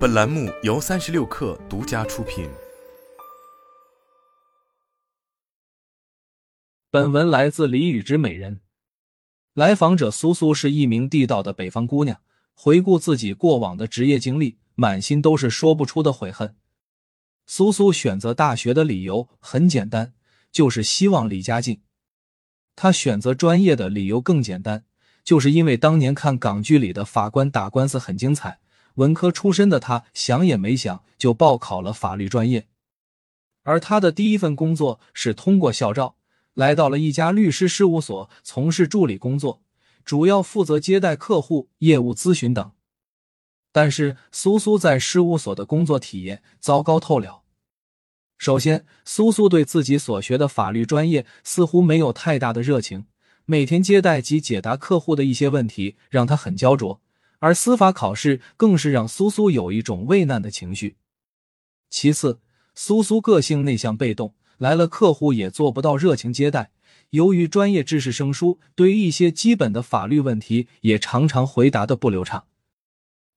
本栏目由三十六氪独家出品。本文来自李宇之美人。来访者苏苏是一名地道的北方姑娘，回顾自己过往的职业经历，满心都是说不出的悔恨。苏苏选择大学的理由很简单，就是希望离家近。她选择专业的理由更简单，就是因为当年看港剧里的法官打官司很精彩。文科出身的他想也没想就报考了法律专业，而他的第一份工作是通过校招来到了一家律师事务所从事助理工作，主要负责接待客户、业务咨询等。但是苏苏在事务所的工作体验糟糕透了。首先，苏苏对自己所学的法律专业似乎没有太大的热情，每天接待及解答客户的一些问题让他很焦灼。而司法考试更是让苏苏有一种畏难的情绪。其次，苏苏个性内向被动，来了客户也做不到热情接待。由于专业知识生疏，对于一些基本的法律问题也常常回答的不流畅。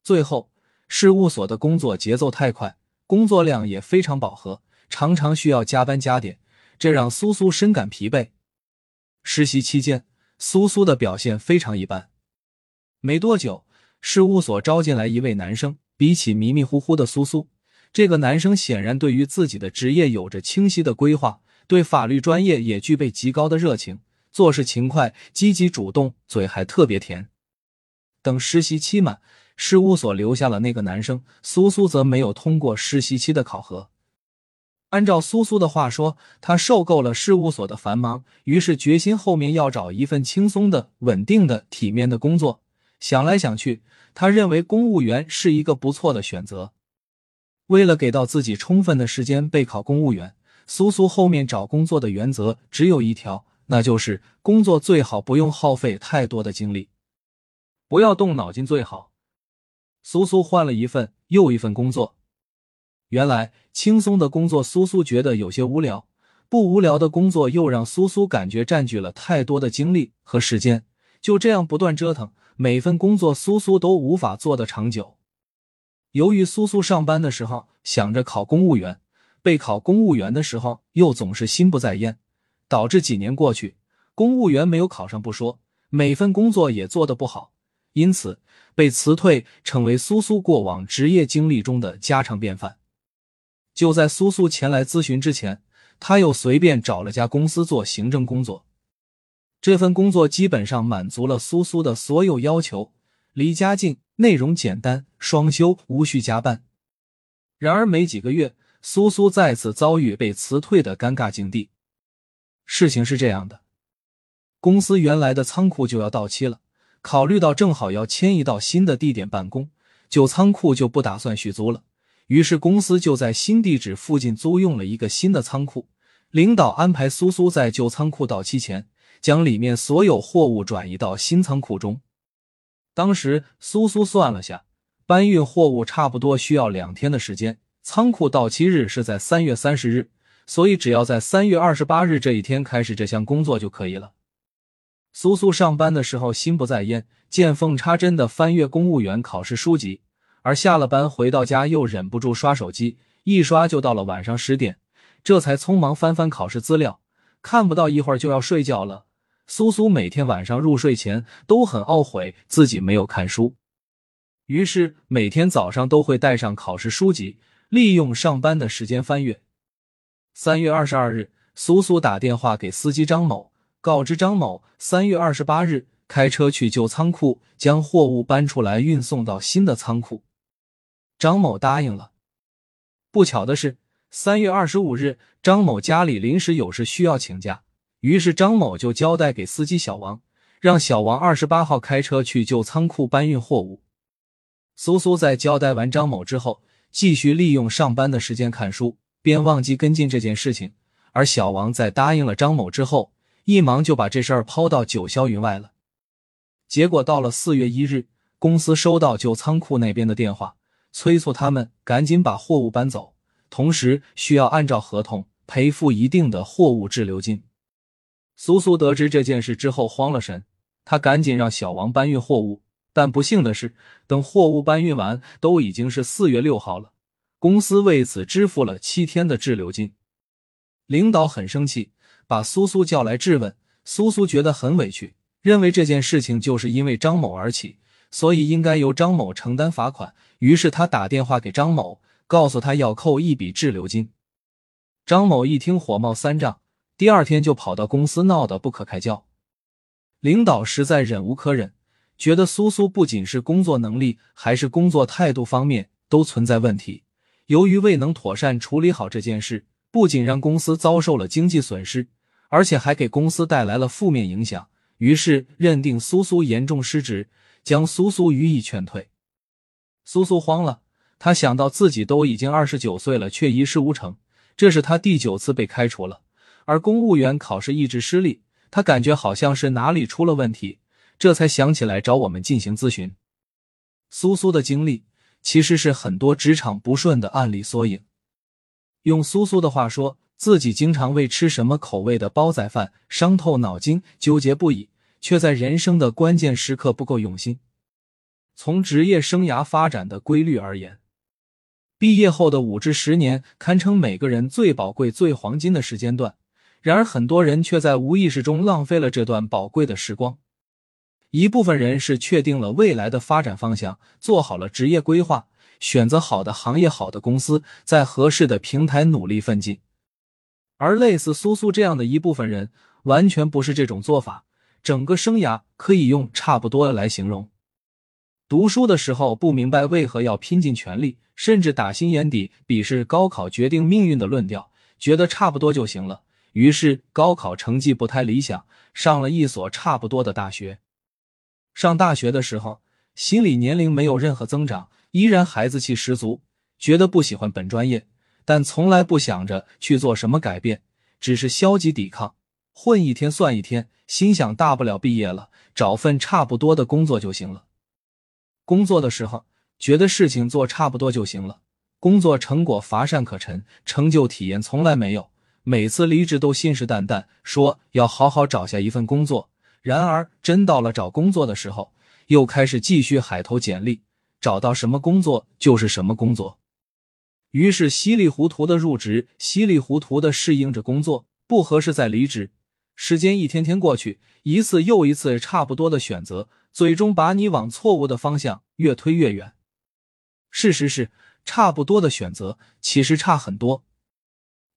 最后，事务所的工作节奏太快，工作量也非常饱和，常常需要加班加点，这让苏苏深感疲惫。实习期间，苏苏的表现非常一般。没多久。事务所招进来一位男生，比起迷迷糊糊的苏苏，这个男生显然对于自己的职业有着清晰的规划，对法律专业也具备极高的热情，做事勤快、积极主动，嘴还特别甜。等实习期满，事务所留下了那个男生，苏苏则没有通过实习期的考核。按照苏苏的话说，他受够了事务所的繁忙，于是决心后面要找一份轻松的、稳定的、体面的工作。想来想去，他认为公务员是一个不错的选择。为了给到自己充分的时间备考公务员，苏苏后面找工作的原则只有一条，那就是工作最好不用耗费太多的精力，不要动脑筋最好。苏苏换了一份又一份工作，原来轻松的工作苏苏觉得有些无聊，不无聊的工作又让苏苏感觉占据了太多的精力和时间，就这样不断折腾。每份工作苏苏都无法做得长久。由于苏苏上班的时候想着考公务员，备考公务员的时候又总是心不在焉，导致几年过去，公务员没有考上不说，每份工作也做得不好，因此被辞退成为苏苏过往职业经历中的家常便饭。就在苏苏前来咨询之前，他又随便找了家公司做行政工作。这份工作基本上满足了苏苏的所有要求，离家近，内容简单，双休，无需加班。然而没几个月，苏苏再次遭遇被辞退的尴尬境地。事情是这样的，公司原来的仓库就要到期了，考虑到正好要迁移到新的地点办公，旧仓库就不打算续租了。于是公司就在新地址附近租用了一个新的仓库。领导安排苏苏在旧仓库到期前。将里面所有货物转移到新仓库中。当时苏苏算了下，搬运货物差不多需要两天的时间。仓库到期日是在三月三十日，所以只要在三月二十八日这一天开始这项工作就可以了。苏苏上班的时候心不在焉，见缝插针的翻阅公务员考试书籍，而下了班回到家又忍不住刷手机，一刷就到了晚上十点，这才匆忙翻翻考试资料，看不到一会儿就要睡觉了。苏苏每天晚上入睡前都很懊悔自己没有看书，于是每天早上都会带上考试书籍，利用上班的时间翻阅。三月二十二日，苏苏打电话给司机张某，告知张某三月二十八日开车去旧仓库将货物搬出来运送到新的仓库。张某答应了。不巧的是，三月二十五日，张某家里临时有事需要请假。于是张某就交代给司机小王，让小王二十八号开车去旧仓库搬运货物。苏苏在交代完张某之后，继续利用上班的时间看书，便忘记跟进这件事情。而小王在答应了张某之后，一忙就把这事儿抛到九霄云外了。结果到了四月一日，公司收到旧仓库那边的电话，催促他们赶紧把货物搬走，同时需要按照合同赔付一定的货物滞留金。苏苏得知这件事之后慌了神，他赶紧让小王搬运货物，但不幸的是，等货物搬运完，都已经是四月六号了。公司为此支付了七天的滞留金。领导很生气，把苏苏叫来质问。苏苏觉得很委屈，认为这件事情就是因为张某而起，所以应该由张某承担罚款。于是他打电话给张某，告诉他要扣一笔滞留金。张某一听，火冒三丈，第二天就跑到公司闹得不可开交。领导实在忍无可忍，觉得苏苏不仅是工作能力，还是工作态度方面都存在问题。由于未能妥善处理好这件事，不仅让公司遭受了经济损失，而且还给公司带来了负面影响。于是认定苏苏严重失职，将苏苏予以劝退。苏苏慌了，他想到自己都已经二十九岁了，却一事无成，这是他第九次被开除了，而公务员考试一直失利。他感觉好像是哪里出了问题，这才想起来找我们进行咨询。苏苏的经历其实是很多职场不顺的案例缩影。用苏苏的话说，自己经常为吃什么口味的煲仔饭伤透脑筋，纠结不已，却在人生的关键时刻不够用心。从职业生涯发展的规律而言，毕业后的五至十年堪称每个人最宝贵、最黄金的时间段。然而，很多人却在无意识中浪费了这段宝贵的时光。一部分人是确定了未来的发展方向，做好了职业规划，选择好的行业、好的公司，在合适的平台努力奋进；而类似苏苏这样的一部分人，完全不是这种做法。整个生涯可以用差不多来形容：读书的时候不明白为何要拼尽全力，甚至打心眼底鄙视高考决定命运的论调，觉得差不多就行了。于是高考成绩不太理想，上了一所差不多的大学。上大学的时候，心理年龄没有任何增长，依然孩子气十足，觉得不喜欢本专业，但从来不想着去做什么改变，只是消极抵抗，混一天算一天，心想大不了毕业了，找份差不多的工作就行了。工作的时候，觉得事情做差不多就行了，工作成果乏善可陈，成就体验从来没有。每次离职都信誓旦旦说要好好找下一份工作，然而真到了找工作的时候，又开始继续海投简历，找到什么工作就是什么工作。于是稀里糊涂的入职，稀里糊涂的适应着工作，不合适再离职。时间一天天过去，一次又一次差不多的选择，最终把你往错误的方向越推越远。事实是，差不多的选择其实差很多。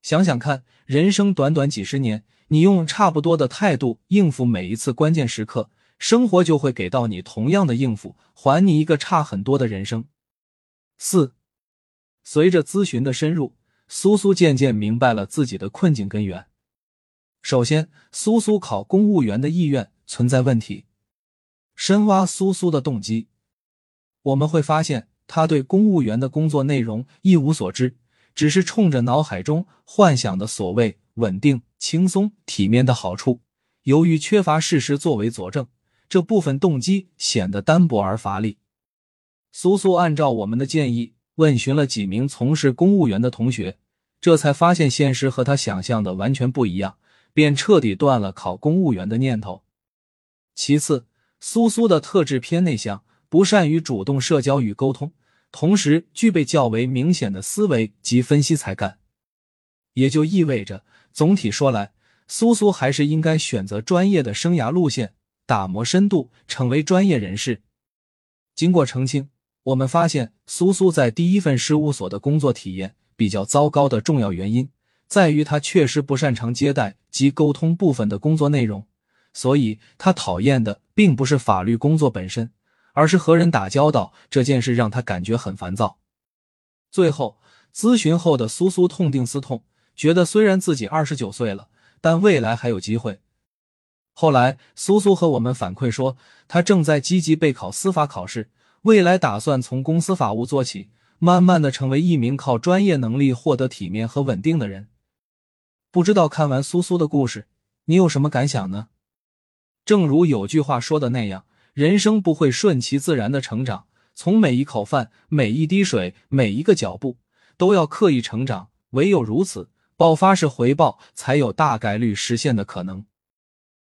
想想看，人生短短几十年，你用差不多的态度应付每一次关键时刻，生活就会给到你同样的应付，还你一个差很多的人生。四，随着咨询的深入，苏苏渐渐明白了自己的困境根源。首先，苏苏考公务员的意愿存在问题。深挖苏苏的动机，我们会发现他对公务员的工作内容一无所知。只是冲着脑海中幻想的所谓稳定、轻松、体面的好处，由于缺乏事实作为佐证，这部分动机显得单薄而乏力。苏苏按照我们的建议问询了几名从事公务员的同学，这才发现现实和他想象的完全不一样，便彻底断了考公务员的念头。其次，苏苏的特质偏内向，不善于主动社交与沟通。同时具备较为明显的思维及分析才干，也就意味着，总体说来，苏苏还是应该选择专业的生涯路线，打磨深度，成为专业人士。经过澄清，我们发现苏苏在第一份事务所的工作体验比较糟糕的重要原因，在于他确实不擅长接待及沟通部分的工作内容，所以他讨厌的并不是法律工作本身。而是和人打交道这件事让他感觉很烦躁。最后咨询后的苏苏痛定思痛，觉得虽然自己二十九岁了，但未来还有机会。后来苏苏和我们反馈说，他正在积极备考司法考试，未来打算从公司法务做起，慢慢的成为一名靠专业能力获得体面和稳定的人。不知道看完苏苏的故事，你有什么感想呢？正如有句话说的那样。人生不会顺其自然的成长，从每一口饭、每一滴水、每一个脚步，都要刻意成长。唯有如此，爆发式回报才有大概率实现的可能。